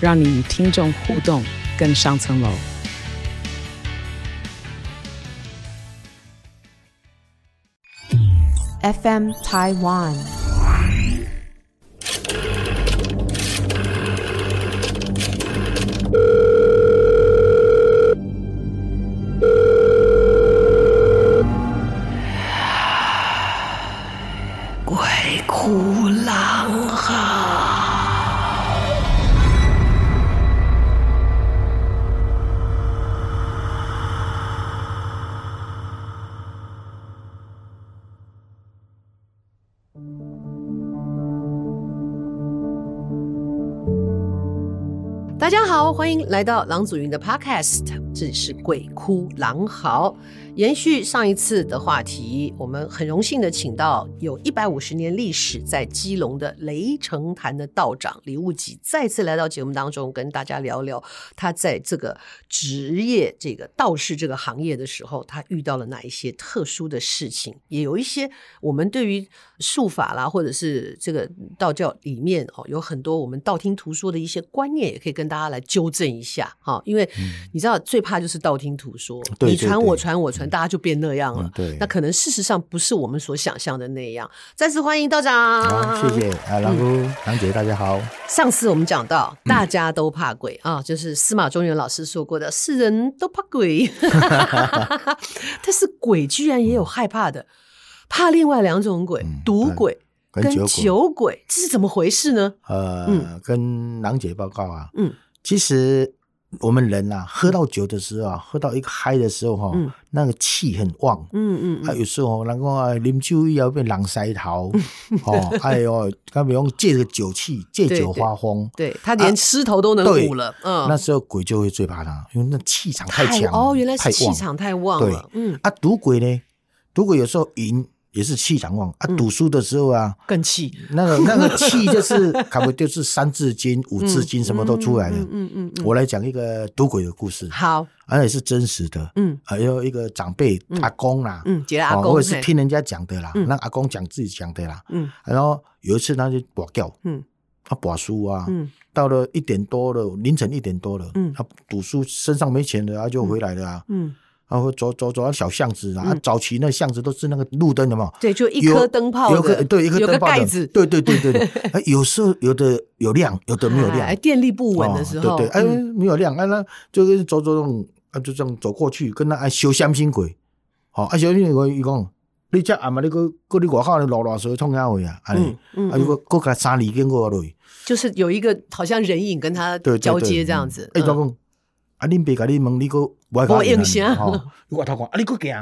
让你与听众互动更上层楼。FM Taiwan。欢迎来到郎祖筠的 Podcast，这里是鬼哭狼嚎。延续上一次的话题，我们很荣幸的请到有一百五十年历史在基隆的雷成坛的道长李务己，再次来到节目当中，跟大家聊聊他在这个职业这个道士这个行业的时候，他遇到了哪一些特殊的事情，也有一些我们对于术法啦，或者是这个道教里面哦，有很多我们道听途说的一些观念，也可以跟大家来纠正一下哈。因为你知道，最怕就是道听途说，你传我传我传，大家就变那样了。对，那可能事实上不是我们所想象的那样。再次欢迎道长，谢谢啊，郎姑、郎姐，大家好。上次我们讲到大家都怕鬼啊，就是司马中原老师说过的，世人都怕鬼，但是鬼居然也有害怕的。怕另外两种鬼，赌鬼跟酒鬼，这是怎么回事呢？呃，跟郎姐报告啊，嗯，其实我们人啊，喝到酒的时候啊，喝到一个嗨的时候哈，那个气很旺，嗯嗯，啊，有时候人讲啊，啉酒要变狼塞头，哦，哎呦，他比方借这个酒气，借酒发疯，对他连狮头都能舞了，嗯，那时候鬼就会最怕他，因为那气场太强，哦，原来是气场太旺了，嗯，啊，赌鬼呢，赌鬼有时候赢。也是气场旺啊！读书的时候啊，更气。那个 那个气就是，差不多就是三字经、五字经什么都出来了。嗯嗯。我来讲一个赌鬼的故事。好，而且是真实的。嗯。还有一个长辈阿公啦，嗯，阿公，我也是听人家讲的啦。那阿公讲自己讲的啦。嗯。然后有一次他就挂掉，嗯，他赌输啊，嗯，到了一点多了，凌晨一点多了，嗯，他赌书身上没钱了，他就回来了啊，嗯。然后走走走到小巷子啊，早期那巷子都是那个路灯的嘛，对，就一颗灯泡，有个对一颗灯泡盖子，对对对对对。有时候有的有亮，有的没有亮。哎，电力不稳的时候，对对，哎，没有亮，哎，那就走走走，啊，就这样走过去，跟他哎修相信鬼，好，啊，相信鬼，伊讲，你这阿妈你个个你外口你乱乱说冲啥回啊？嗯嗯，啊，如果个个三里经过落去，就是有一个好像人影跟他交接这样子，哎，讲。啊！恁爸甲你问你个外口影啥？你外 头讲啊！你个惊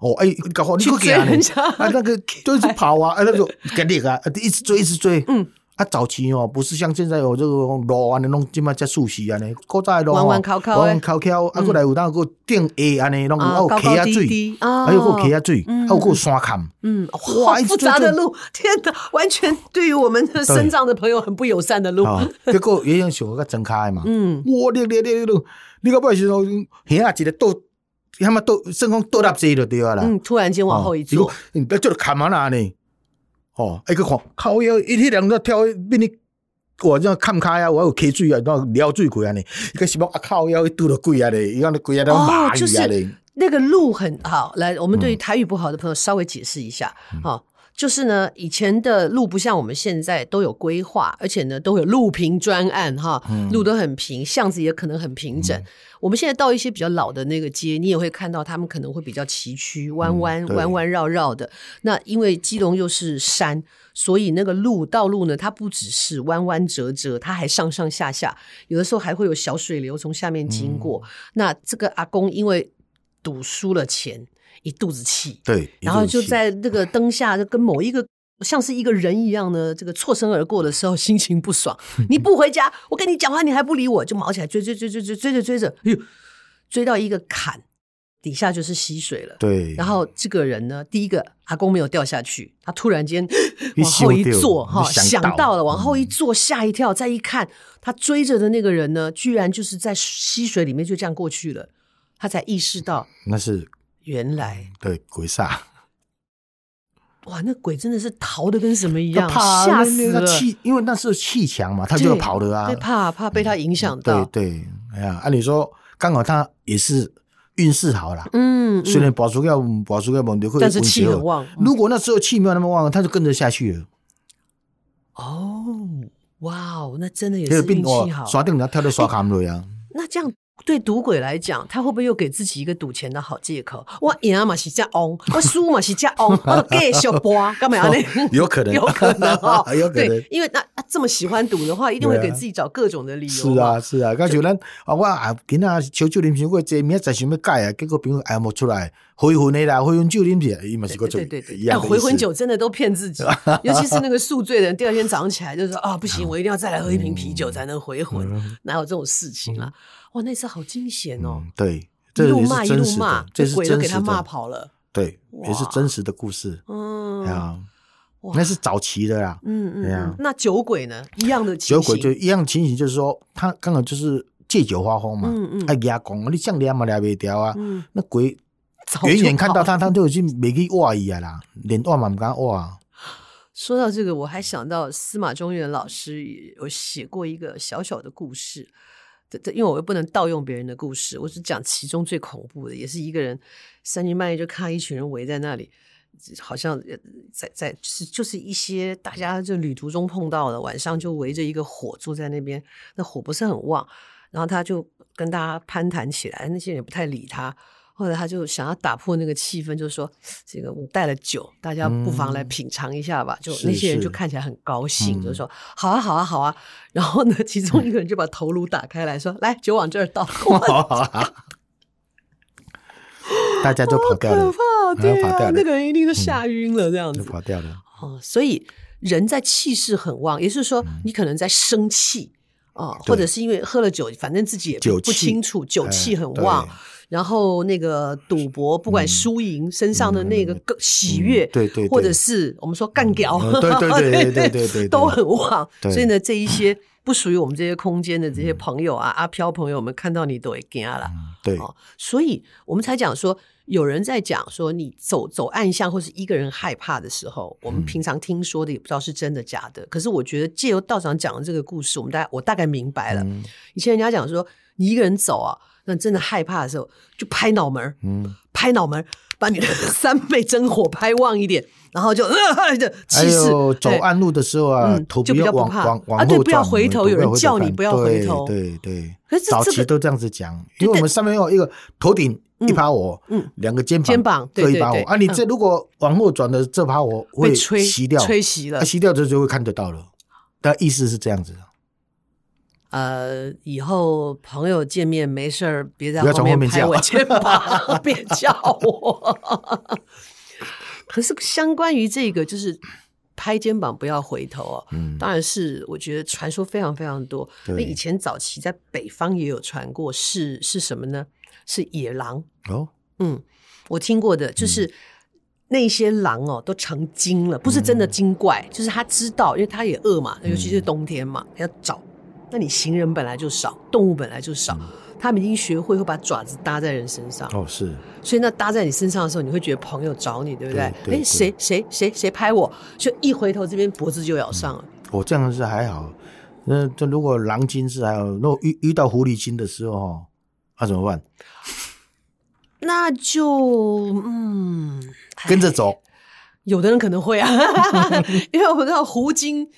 哦！哎，你搞好你个行啊！那个就一直跑啊！啊，那个 给力啊！一直追，一直追。嗯。啊，早期哦，不是像现在有这个路安尼拢即马才熟悉安尼，古早路弯弯口口，弯弯口口，啊，过来有当个顶下安尼，拢有溪啊水，还有个溪啊水，还有个山坎。嗯，哇，复杂的路，天哪，完全对于我们的身障的朋友很不友善的路。结果也用小个睁开嘛。嗯。哇，你你你你。你个不是说，兄啊，一个倒，他妈倒，顺风倒立坐就对了啦。嗯，突然间往后一坐，你不要叫他看嘛啦呢？哦，一个看，靠腰一天两个跳，比你我这样看开啊，我有开水啊，那撩水鬼啊呢？一个什么啊靠腰一肚子鬼啊嘞？一样的鬼啊都麻一样嘞。那个路很好，来，我们对于台语不好的朋友稍微解释一下，好。就是呢，以前的路不像我们现在都有规划，而且呢都有路平专案哈，路都很平，巷子也可能很平整。嗯、我们现在到一些比较老的那个街，你也会看到他们可能会比较崎岖、弯弯、弯弯绕绕的。那因为基隆又是山，所以那个路道路呢，它不只是弯弯折折，它还上上下下，有的时候还会有小水流从下面经过。嗯、那这个阿公因为赌输了钱。一肚子气，对，然后就在那个灯下，就跟某一个像是一个人一样的，这个错身而过的时候，心情不爽。你不回家，我跟你讲话，你还不理我，就毛起来追追追追追追着追着，哎呦，追到一个坎，底下就是溪水了。对。然后这个人呢，第一个阿公没有掉下去，他突然间 往后一坐，哈，想到了，往后一坐，吓一跳，再一看，他追着的那个人呢，居然就是在溪水里面就这样过去了，他才意识到那是原来对鬼煞。哇，那鬼真的是逃的跟什么一样，吓死了！气，因为那是气强嘛，他就要跑的啊。怕怕被他影响到。对对，哎呀，按理说刚好他也是运势好了，嗯，虽然保出要保出要猛流，但是气很旺。如果那时候气没有那么旺，他就跟着下去了。哦，哇哦，那真的也是运气好。刷定他跳到刷卡了呀。那这样。对赌鬼来讲，他会不会又给自己一个赌钱的好借口？我赢嘛是这样，我输嘛是这样，我继续播，干嘛呢？有可能，有可能哈，有可能。对，因为那这么喜欢赌的话，一定会给自己找各种的理由。是啊，是啊。那就咱啊，我啊，今仔烧酒啉过，这明仔想要改啊，结果朋友还没出来，回魂的啦，回魂酒啉起，伊嘛是个做一样的。回魂酒真的都骗自己，尤其是那个宿醉的人，第二天早上起来就说啊，不行，我一定要再来喝一瓶啤酒才能回魂，哪有这种事情啊？哇，那次好惊险哦！对，一路骂一路骂，这鬼都给他骂跑了。对，也是真实的故事。嗯，啊，那是早期的啦。嗯嗯，那酒鬼呢？一样的情形。酒鬼就一样情形，就是说他刚好就是借酒发疯嘛。嗯嗯，哎呀，讲你这样练嘛练不掉啊。嗯，那鬼 远远看到他，他就已经没去挖伊啊啦，连挖嘛不敢挖。说到这个，我还想到司马中原老师有写过一个小小的故事。这这因为我又不能盗用别人的故事，我只讲其中最恐怖的，也是一个人三更半夜就看一群人围在那里，好像在在是就是一些大家就旅途中碰到的，晚上就围着一个火坐在那边，那火不是很旺，然后他就跟大家攀谈起来，那些人也不太理他。后来他就想要打破那个气氛，就是说这个我带了酒，大家不妨来品尝一下吧。嗯、就那些人就看起来很高兴，是是就说好啊好啊好啊。然后呢，其中一个人就把头颅打开来说：“嗯、来，酒往这儿倒。哇 ”大家就跑掉了，可怕！对啊，那个人一定都吓晕了，这样子、嗯、跑掉了。哦，所以人在气势很旺，也就是说，你可能在生气啊，嗯、或者是因为喝了酒，反正自己也不不清楚，酒气很旺。然后那个赌博，不管输赢，身上的那个喜悦，对对，或者是我们说干屌，对对对对对对，都很旺。所以呢，这一些不属于我们这些空间的这些朋友啊，阿飘朋友，我们看到你都会惊了。对，所以我们才讲说，有人在讲说，你走走暗巷或是一个人害怕的时候，我们平常听说的也不知道是真的假的。可是我觉得借由道长讲的这个故事，我们大概我大概明白了。以前人家讲说，你一个人走啊。那真的害怕的时候，就拍脑门，嗯，拍脑门，把你的三倍真火拍旺一点，然后就 呃的气势。还有走暗路的时候啊，头就比较不怕。啊，对，不要回头，有人叫你不要回头，对对。可是早期都这样子讲，因为我们上面有一个头顶一把火，嗯，两个肩膀肩膀各一把火。啊，你这如果往后转的这把火会吹熄掉，吹熄了，熄掉之后就会看得到了。但意思是这样子。呃，以后朋友见面没事儿，别在后面拍我 肩膀，别叫我。可是相关于这个，就是拍肩膀不要回头哦。嗯，当然是我觉得传说非常非常多。那对以前早期在北方也有传过，是是什么呢？是野狼哦。嗯，我听过的就是那些狼哦，都成精了，不是真的精怪，嗯、就是他知道，因为他也饿嘛，尤其是冬天嘛，嗯、要找。那你行人本来就少，动物本来就少，嗯、他们已经学会会把爪子搭在人身上。哦，是。所以那搭在你身上的时候，你会觉得朋友找你，对不对？哎，谁谁谁谁拍我？就一回头，这边脖子就咬上了。我、嗯哦、这样是还好。那这如果狼精是还好，如果遇遇到狐狸精的时候，那、啊、怎么办？那就嗯，跟着走。有的人可能会啊，因为我们知道狐精。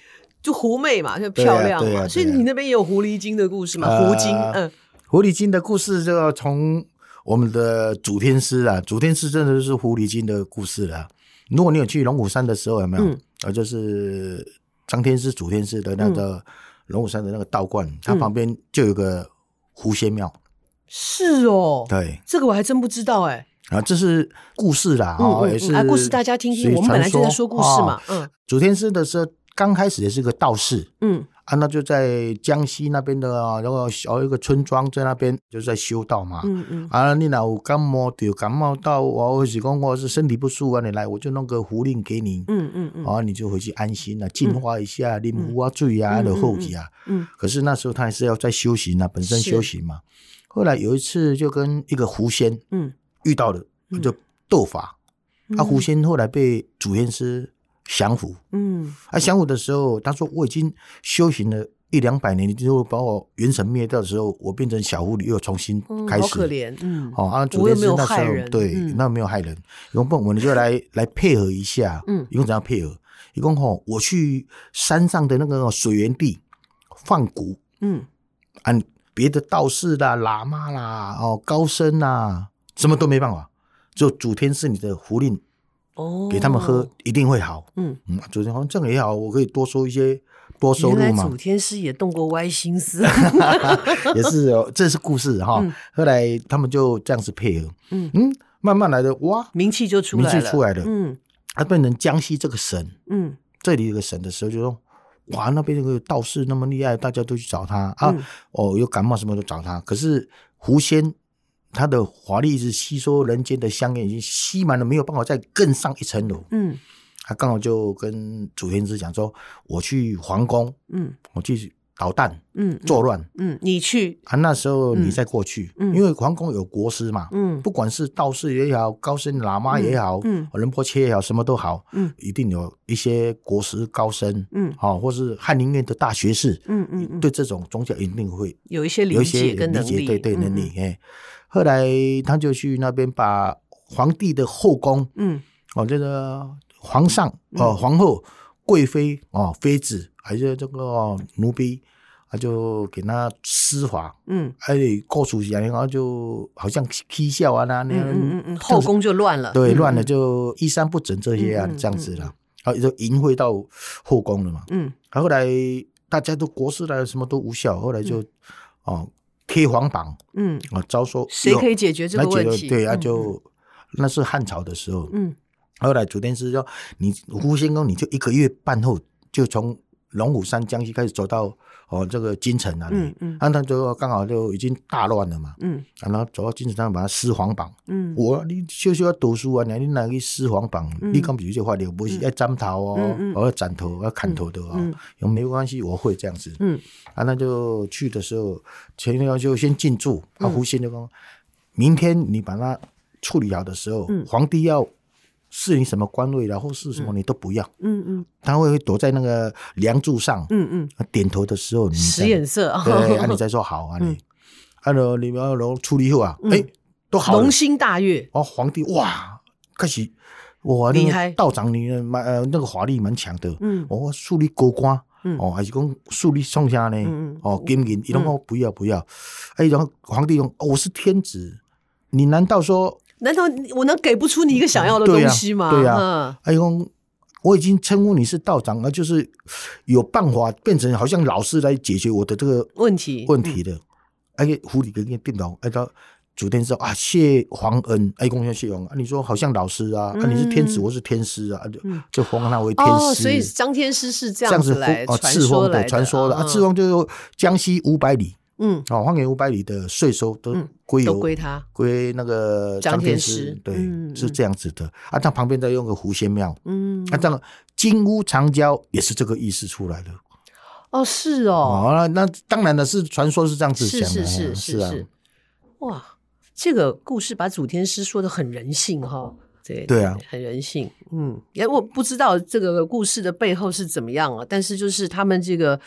就狐媚嘛，就漂亮嘛，所以你那边也有狐狸精的故事嘛？狐精，嗯，狐狸精的故事就要从我们的主天师啊，主天师真的就是狐狸精的故事了。如果你有去龙虎山的时候，有没有？呃、嗯，就是张天师、主天师的那个龙虎山的那个道观，嗯、它旁边就有个狐仙庙。是哦，对，这个我还真不知道哎。啊，这是故事啦，哦，也是故事，大家听听。我们本来就在说故事嘛，嗯。祖天师的时候，刚开始也是个道士，嗯。啊，那就在江西那边的，然后小一个村庄在那边，就是在修道嘛。嗯嗯。啊，你那有感冒，就感冒到我，或是讲我是身体不舒服，你来我就弄个符令给你。嗯嗯嗯。啊，你就回去安心了，净化一下，你符啊水啊的后期啊。嗯。可是那时候他还是要在修行啊，本身修行嘛。后来有一次就跟一个狐仙，嗯，遇到了，就斗法。啊，狐仙后来被祖天师。降服，嗯，啊，降服的时候，他说我已经修行了一两百年，你就把我元神灭掉的时候，我变成小狐狸，又重新开始，好可怜，嗯，哦，啊，主要是那时候，对，那没有害人，用不，我们就来来配合一下，嗯，一共怎样配合？一共吼，我去山上的那个水源地放蛊，嗯，按，别的道士啦、喇嘛啦、哦高僧啦，什么都没办法，就主天是你的符令。哦，给他们喝一定会好。嗯嗯，祖天好像这样也好，我可以多收一些，多收入嘛。原来祖天师也动过歪心思，也是哦，这是故事哈。后来他们就这样子配合，嗯嗯，慢慢来的哇，名气就出来了，名气出来了。嗯，他变成江西这个省，嗯，这里有个省的时候就说，哇，那边那个道士那么厉害，大家都去找他啊。哦，有感冒什么都找他，可是狐仙。他的法力是吸收人间的香烟，已经吸满了，没有办法再更上一层楼。嗯，他刚好就跟祖天师讲说：“我去皇宫，嗯，我去捣蛋，嗯，作乱，嗯，你去。啊？那时候你再过去，嗯，因为皇宫有国师嘛，嗯，不管是道士也好，高僧喇嘛也好，嗯，仁波切也好，什么都好，嗯，一定有一些国师高僧，嗯，好，或是翰林院的大学士，嗯嗯，对这种宗教一定会有一些理解跟能力，对对能力，哎。”后来他就去那边把皇帝的后宫，嗯，哦，这个皇上哦，皇后、贵妃哦，妃子，还是这个奴婢，他就给他施法，嗯，哎，过出去，然后就好像嬉笑啊那那样，嗯嗯后宫就乱了，对，乱了就衣衫不整这些啊，这样子了，啊，就淫秽到后宫了嘛，嗯，后来大家都国师来了，什么都无效，后来就哦。贴皇榜，嗯。啊，招收谁可以解决这个问题？对啊，就那是汉朝的时候，嗯，后来祖天师说：“你胡仙公，你就一个月半后，就从龙虎山江西开始走到哦这个京城那里，嗯。嗯，那他就刚好就已经大乱了嘛，嗯，然后走到京城上把他撕黄榜，嗯，我你修修要读书啊，你你哪去撕黄榜？你刚比如就话你不是要斩头哦，我要斩头，要砍头的哦，有没关系？我会这样子，嗯，啊，那就去的时候。前一天就先进驻，啊，胡仙就说：“明天你把它处理好的时候，皇帝要赐你什么官位，然后是什么你都不要。嗯嗯，他会躲在那个梁柱上，嗯嗯，点头的时候你使眼色，对，啊，你再说好啊，你，啊，你们然后处理后啊，哎，都好，龙心大悦。哦，皇帝哇，开始哇，厉害，道长你蛮呃那个法力蛮强的，嗯，我树立高官。”哦，还是讲树立宋家呢？哦，金银，伊拢讲不要不要。哎，然后皇帝用，我是天子，你难道说？难道我能给不出你一个想要的东西吗？对呀，哎呦，我已经称呼你是道长了，就是有办法变成好像老师来解决我的这个问题问题的。哎，狐狸跟你电脑，哎，他。祖天说啊，谢皇恩，哎，恭喜谢皇啊！你说好像老师啊，啊，你是天子，我是天师啊，就就封他为天师。哦所以张天师是这样子来赐封的，传说的啊，赐封就是江西五百里，嗯，哦，方圆五百里的税收都归由归他，归那个张天师，对，是这样子的啊。他旁边再用个狐仙庙，嗯，啊，这样金屋藏娇也是这个意思出来的。哦，是哦，那当然的是传说是这样子讲的，是是是是，哇。这个故事把祖天师说的很人性哈，对对啊，很人性。嗯，也我不知道这个故事的背后是怎么样啊，但是就是他们这个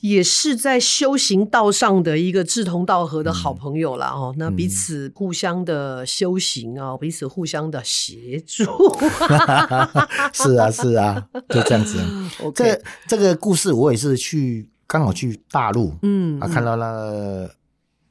也是在修行道上的一个志同道合的好朋友啦。哦、嗯。那彼此互相的修行啊，嗯、彼此互相的协助。是啊，是啊，就这样子。这这个故事我也是去刚好去大陆，嗯啊，看到那个。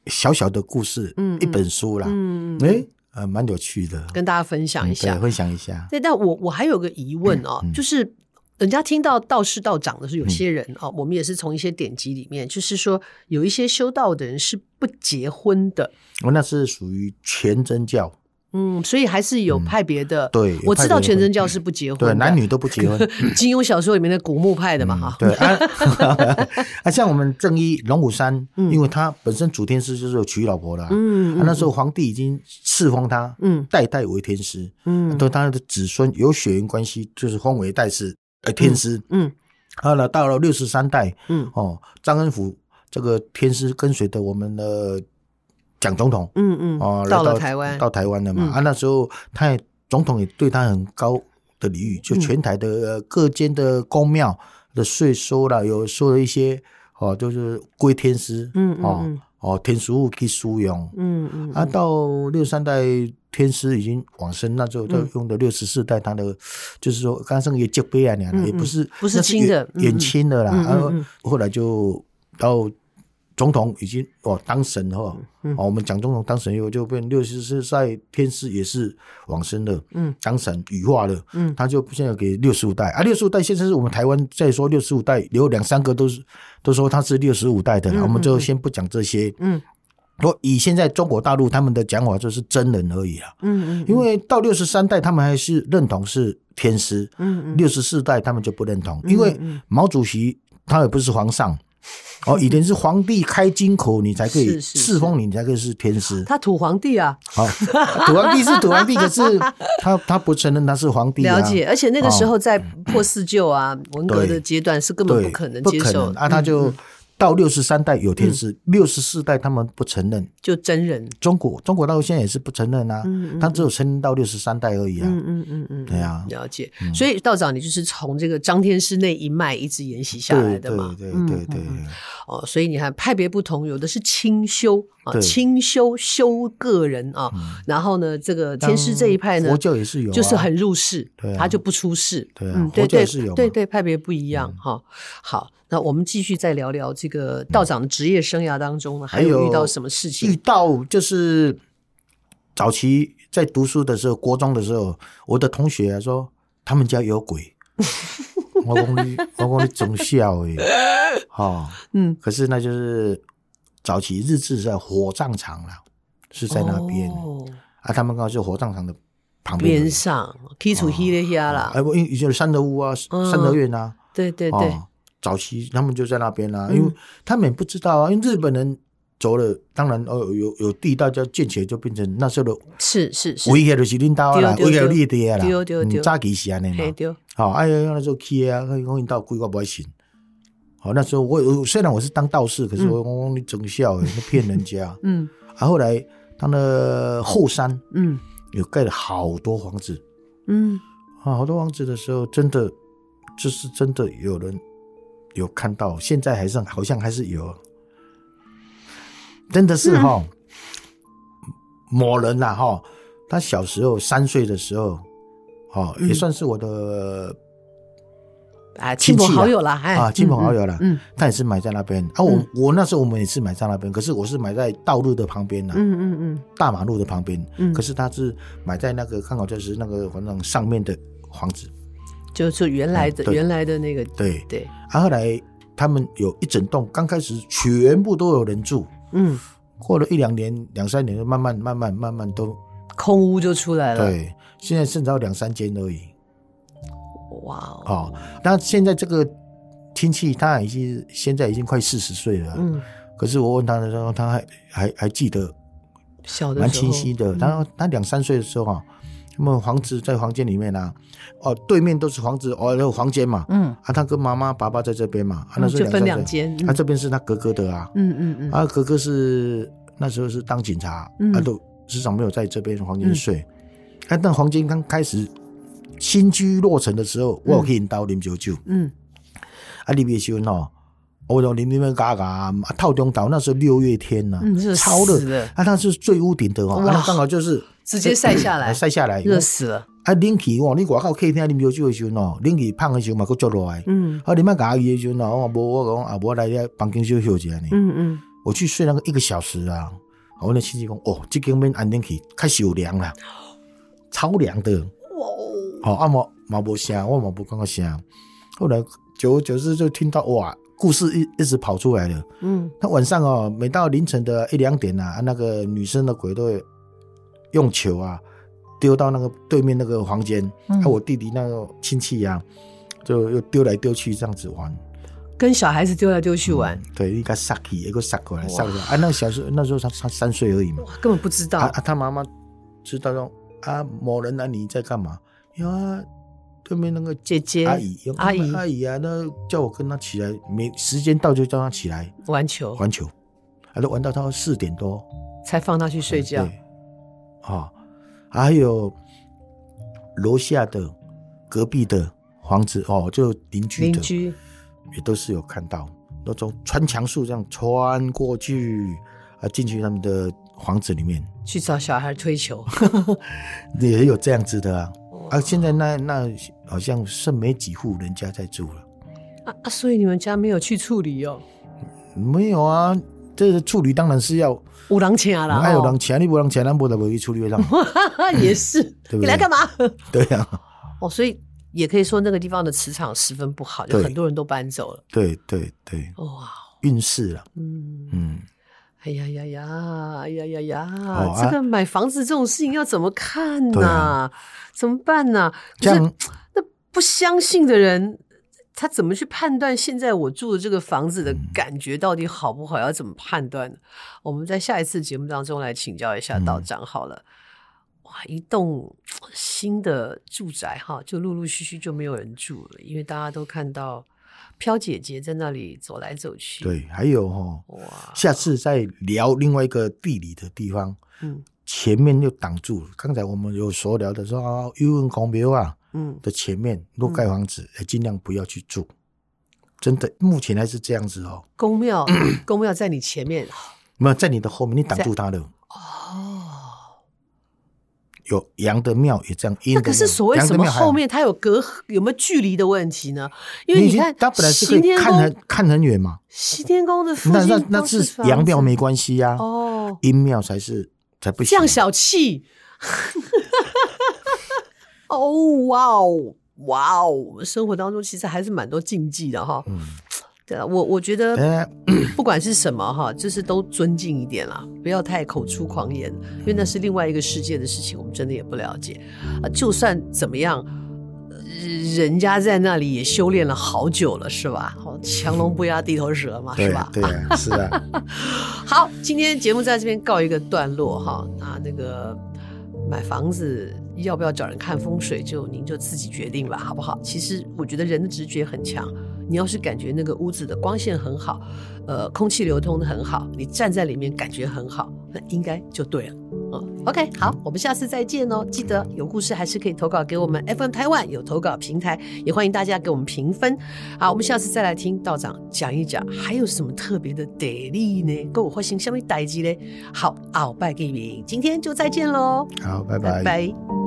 小小的故事，嗯，一本书啦，嗯，哎，呃，蛮有趣的，跟大家分享一下，分享一下。对，但我我还有个疑问哦，就是人家听到道士道长的时候，有些人哦，我们也是从一些典籍里面，就是说有一些修道的人是不结婚的。我那是属于全真教，嗯，所以还是有派别的。对，我知道全真教是不结婚，对，男女都不结婚。金庸小说里面的古墓派的嘛，哈。对 啊，像我们正一龙虎山，因为他本身主天师就是有娶老婆的，嗯，那时候皇帝已经赐封他，嗯，代代为天师，嗯，对他的子孙有血缘关系，就是封为代师，呃，天师，嗯，后来到了六十三代，嗯，哦，张恩福这个天师跟随着我们的。蒋总统，嗯嗯，哦，到了台湾，到台湾了嘛？啊，那时候他也总统也对他很高的礼遇，就全台的各间的公庙的税收啦，有收了一些哦，就是归天师，嗯哦哦，天师物去使用，嗯嗯，啊，到六三代天师已经往生，那时候都用的六十四代，他的就是说刚生也接杯啊，也不是不是亲的，远亲的啦，然后后来就到。总统已经哦当神哈，哦，嗯、我们蒋总统当神以后就变六十四代天师也是往生了，嗯，当神羽化了，嗯，他就现在给六十五代。啊，六十五代现在是我们台湾再说六十五代有两三个都是都说他是六十五代的，嗯、我们就先不讲这些，嗯，我以现在中国大陆他们的讲法就是真人而已啊，嗯嗯，因为到六十三代他们还是认同是天师，嗯嗯，六十四代他们就不认同，因为毛主席他也不是皇上。哦，以前是皇帝开金口，你才可以赐封你，你才可以是天师。他土皇帝啊，好，土皇帝是土皇帝，可是他他不承认他是皇帝。了解，而且那个时候在破四旧啊、文革的阶段是根本不可能接受啊，他就。到六十三代有天师，六十四代他们不承认，就真人。中国中国到现在也是不承认啊，他只有承认到六十三代而已啊。嗯嗯嗯嗯，对啊，了解。所以道长，你就是从这个张天师那一脉一直沿袭下来的嘛？对对对对。哦，所以你看派别不同，有的是清修啊，清修修个人啊。然后呢，这个天师这一派呢，佛教也是有，就是很入世，他就不出世。对啊，佛教也是有。对对，派别不一样哈。好。那我们继续再聊聊这个道长的职业生涯当中呢，还有遇到什么事情？遇到就是早期在读书的时候，国中的时候，我的同学说他们家有鬼，我讲你，我讲你总笑诶，哈，嗯，可是那就是早期日治在火葬场了，是在那边、哦、啊，他们刚好是火葬场的旁边。上，基础稀的下啦，哎，我以前三德屋啊，三德院啊，对对对。哦早期他们就在那边啦、啊，因为他们也不知道啊，因为日本人走了，当然哦有有地大家建起来就变成那时候的，是是是，危险的是领导啦，危险你的啦，丢丢丢，早期是安尼嘛，好，哎呀，那时候去啊，可以讲到鬼怪不爱信，好，那时候我我虽然我是当道士，可是我你整笑诶，你骗人家，嗯，啊，后来他的后山，嗯，有盖了好多房子，嗯，啊，好多房子的时候，真的就是真的有人。有看到，现在还是好像还是有，真的是哈，某人呐哈，他小时候三岁的时候，哦，也算是我的啊亲朋好友了，啊亲朋好友了，嗯，他也是买在那边。啊，我我那时候我们也是买在那边，可是我是买在道路的旁边呢，嗯嗯嗯，大马路的旁边，嗯。可是他是买在那个刚好就是那个反正上面的房子。就是原来的原来的那个对。对，啊，后来他们有一整栋，刚开始全部都有人住，嗯，过了一两年、两三年，就慢慢慢慢慢慢都空屋就出来了。对，现在剩到两三间而已。哇哦！那现在这个亲戚他已经现在已经快四十岁了，嗯，可是我问他的时候，他还还还记得，小的蛮清晰的。然后他两三岁的时候啊。那么房子在房间里面啊，哦，对面都是房子，哦，有房间嘛，嗯，啊，他跟妈妈、爸爸在这边嘛，啊，那是分两间，他这边是他哥哥的啊，嗯嗯嗯，啊，哥哥是那时候是当警察，啊都时常没有在这边房间睡，哎，但黄金刚开始新居落成的时候，我有去因兜啉酒酒，嗯，啊，里面时候哦，我说里面嘎嘎，套中岛那时候六月天呐，超热，啊，那是最屋顶的哦，那刚好就是。直接晒下来，晒下来，热死了。啊，冷气哦，你外口客厅啉烧酒的时候喏，冷气胖的时候嘛，佫足热来。嗯，啊，你们家伊的时候喏，我无我讲啊，无来咧房间休息一下呢。嗯嗯，我去睡那个一个小时啊，我那亲戚讲，哦，这间面安冷气开始有凉了，超凉的。好啊，嘛嘛无声，我嘛无感觉声。后来久而久之就听到哇，故事一一直跑出来了。嗯，那晚上哦，每到凌晨的一两点啊，那个女生的鬼都会。用球啊，丢到那个对面那个房间，嗯啊、我弟弟那个亲戚呀、啊，就又丢来丢去这样子玩，跟小孩子丢来丢去玩，嗯、对，一个撒气，一个撒过来，撒过来啊，那个小时候那时候他他三岁而已嘛，根本不知道啊，他妈妈知道说啊，某人啊，你在干嘛？呀、啊，对面那个姐姐阿姨阿姨。阿姨啊，那叫我跟他起来，没时间到就叫他起来玩球。玩球，还都玩到他四点多。才放他去睡觉，对，啊、哦。还有楼下的、隔壁的房子哦，就邻居的，邻居。也都是有看到。那种穿墙术这样穿过去啊，进去他们的房子里面。去找小孩推球，也有这样子的啊。啊，现在那那好像剩没几户人家在住了啊啊，所以你们家没有去处理哦？没有啊。这个处理当然是要有人请啦，还有人请你，不人请，咱不得不去处理上。也是，对对你来干嘛？对呀、啊。哦，所以也可以说那个地方的磁场十分不好，就很多人都搬走了。对对对。哇，运势了。嗯嗯。哎呀呀呀！哎呀呀呀！哦、这个买房子这种事情要怎么看呢？怎么办呢、啊？这样，那不相信的人。他怎么去判断现在我住的这个房子的感觉到底好不好？要怎么判断呢？我们在下一次节目当中来请教一下道长好了。哇，一栋新的住宅哈，就陆陆续续就没有人住了，因为大家都看到飘姐姐在那里走来走去。对，还有哈，哇，下次再聊另外一个地理的地方。嗯，前面又挡住了。刚才我们有所聊的说啊，幽云公庙啊。嗯，的前面若盖房子，哎、嗯，尽量不要去住。真的，目前还是这样子哦。宫庙，宫庙在你前面，没有在你的后面，你挡住它了。哦，有阳的庙也这样阴。那可是所谓什么后面它有隔有没有距离的问题呢？因为你看，它本来是可以看很看很远嘛。西天宫的那那那是阳庙没关系呀、啊。哦，阴庙才是才不行。降小气。哦，哇哦，哇哦！生活当中其实还是蛮多禁忌的哈。嗯，对啊，我我觉得不管是什么哈，就是都尊敬一点啦，不要太口出狂言，因为那是另外一个世界的事情，我们真的也不了解啊。就算怎么样，人家在那里也修炼了好久了，是吧？强龙不压地头蛇嘛，是吧？对，对 是啊。好，今天节目在这边告一个段落哈。那，那个买房子。要不要找人看风水，就您就自己决定吧，好不好？其实我觉得人的直觉很强，你要是感觉那个屋子的光线很好，呃，空气流通的很好，你站在里面感觉很好，那应该就对了。OK，好，我们下次再见哦。记得有故事还是可以投稿给我们 FM 台湾有投稿平台，也欢迎大家给我们评分。好，我们下次再来听道长讲一讲还有什么特别的得力呢？跟我发生什么代志呢？好，鳌拜给您，今天就再见喽。好，拜拜。拜拜。